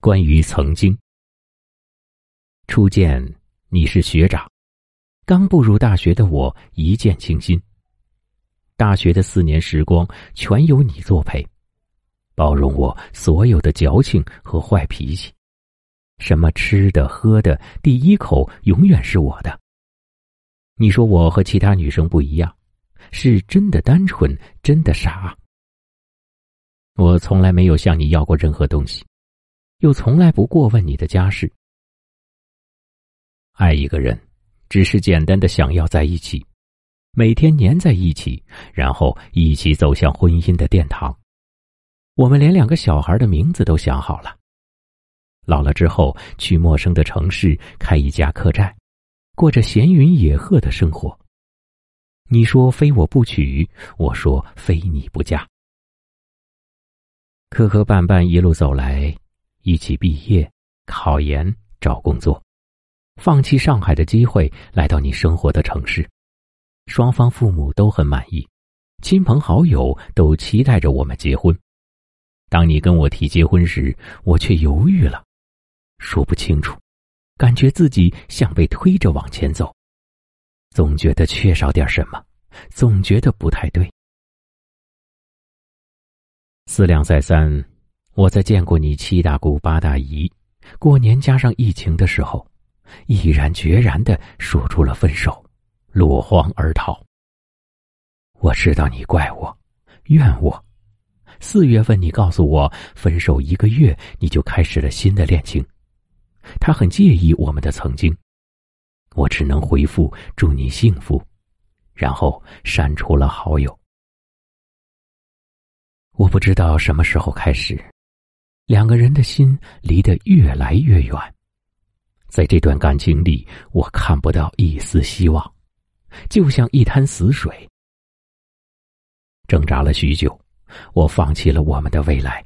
关于曾经，初见你是学长，刚步入大学的我一见倾心。大学的四年时光全由你作陪，包容我所有的矫情和坏脾气。什么吃的喝的，第一口永远是我的。你说我和其他女生不一样，是真的单纯，真的傻。我从来没有向你要过任何东西。又从来不过问你的家事。爱一个人，只是简单的想要在一起，每天黏在一起，然后一起走向婚姻的殿堂。我们连两个小孩的名字都想好了。老了之后，去陌生的城市开一家客栈，过着闲云野鹤的生活。你说非我不娶，我说非你不嫁。磕磕绊绊一路走来。一起毕业、考研、找工作，放弃上海的机会，来到你生活的城市。双方父母都很满意，亲朋好友都期待着我们结婚。当你跟我提结婚时，我却犹豫了，说不清楚，感觉自己像被推着往前走，总觉得缺少点什么，总觉得不太对。思量再三。我在见过你七大姑八大姨，过年加上疫情的时候，毅然决然的说出了分手，落荒而逃。我知道你怪我，怨我。四月份你告诉我分手一个月，你就开始了新的恋情，他很介意我们的曾经。我只能回复祝你幸福，然后删除了好友。我不知道什么时候开始。两个人的心离得越来越远，在这段感情里，我看不到一丝希望，就像一滩死水。挣扎了许久，我放弃了我们的未来，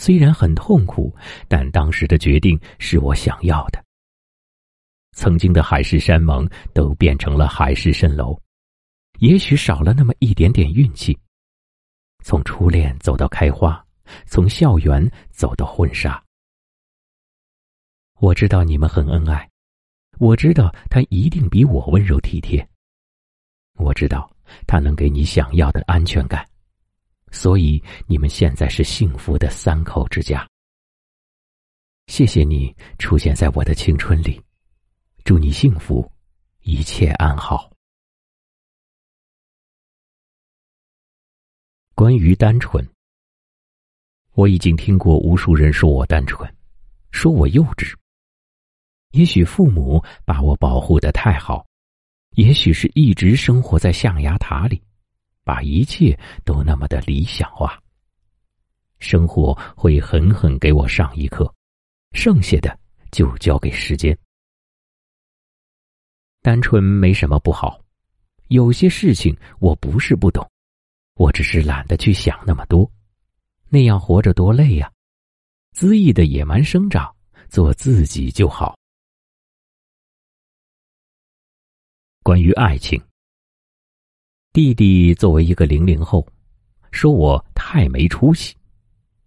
虽然很痛苦，但当时的决定是我想要的。曾经的海誓山盟都变成了海市蜃楼，也许少了那么一点点运气。从初恋走到开花。从校园走到婚纱，我知道你们很恩爱，我知道他一定比我温柔体贴，我知道他能给你想要的安全感，所以你们现在是幸福的三口之家。谢谢你出现在我的青春里，祝你幸福，一切安好。关于单纯。我已经听过无数人说我单纯，说我幼稚。也许父母把我保护的太好，也许是一直生活在象牙塔里，把一切都那么的理想化。生活会狠狠给我上一课，剩下的就交给时间。单纯没什么不好，有些事情我不是不懂，我只是懒得去想那么多。那样活着多累呀！恣意的野蛮生长，做自己就好。关于爱情，弟弟作为一个零零后，说我太没出息。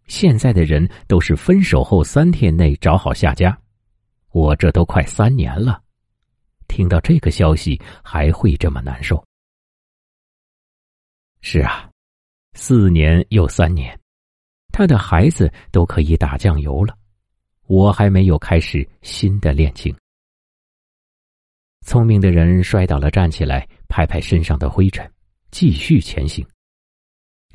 现在的人都是分手后三天内找好下家，我这都快三年了，听到这个消息还会这么难受？是啊，四年又三年。他的孩子都可以打酱油了，我还没有开始新的恋情。聪明的人摔倒了，站起来，拍拍身上的灰尘，继续前行。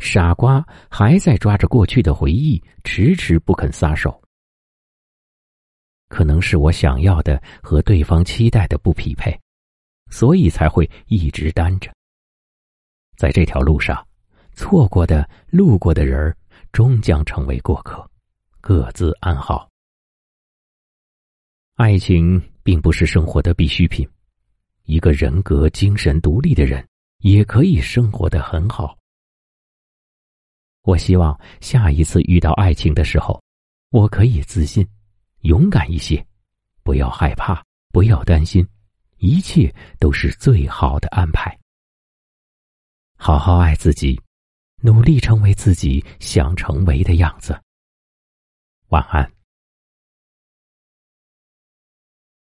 傻瓜还在抓着过去的回忆，迟迟不肯撒手。可能是我想要的和对方期待的不匹配，所以才会一直单着。在这条路上，错过的、路过的人儿。终将成为过客，各自安好。爱情并不是生活的必需品，一个人格、精神独立的人也可以生活的很好。我希望下一次遇到爱情的时候，我可以自信、勇敢一些，不要害怕，不要担心，一切都是最好的安排。好好爱自己。努力成为自己想成为的样子。晚安。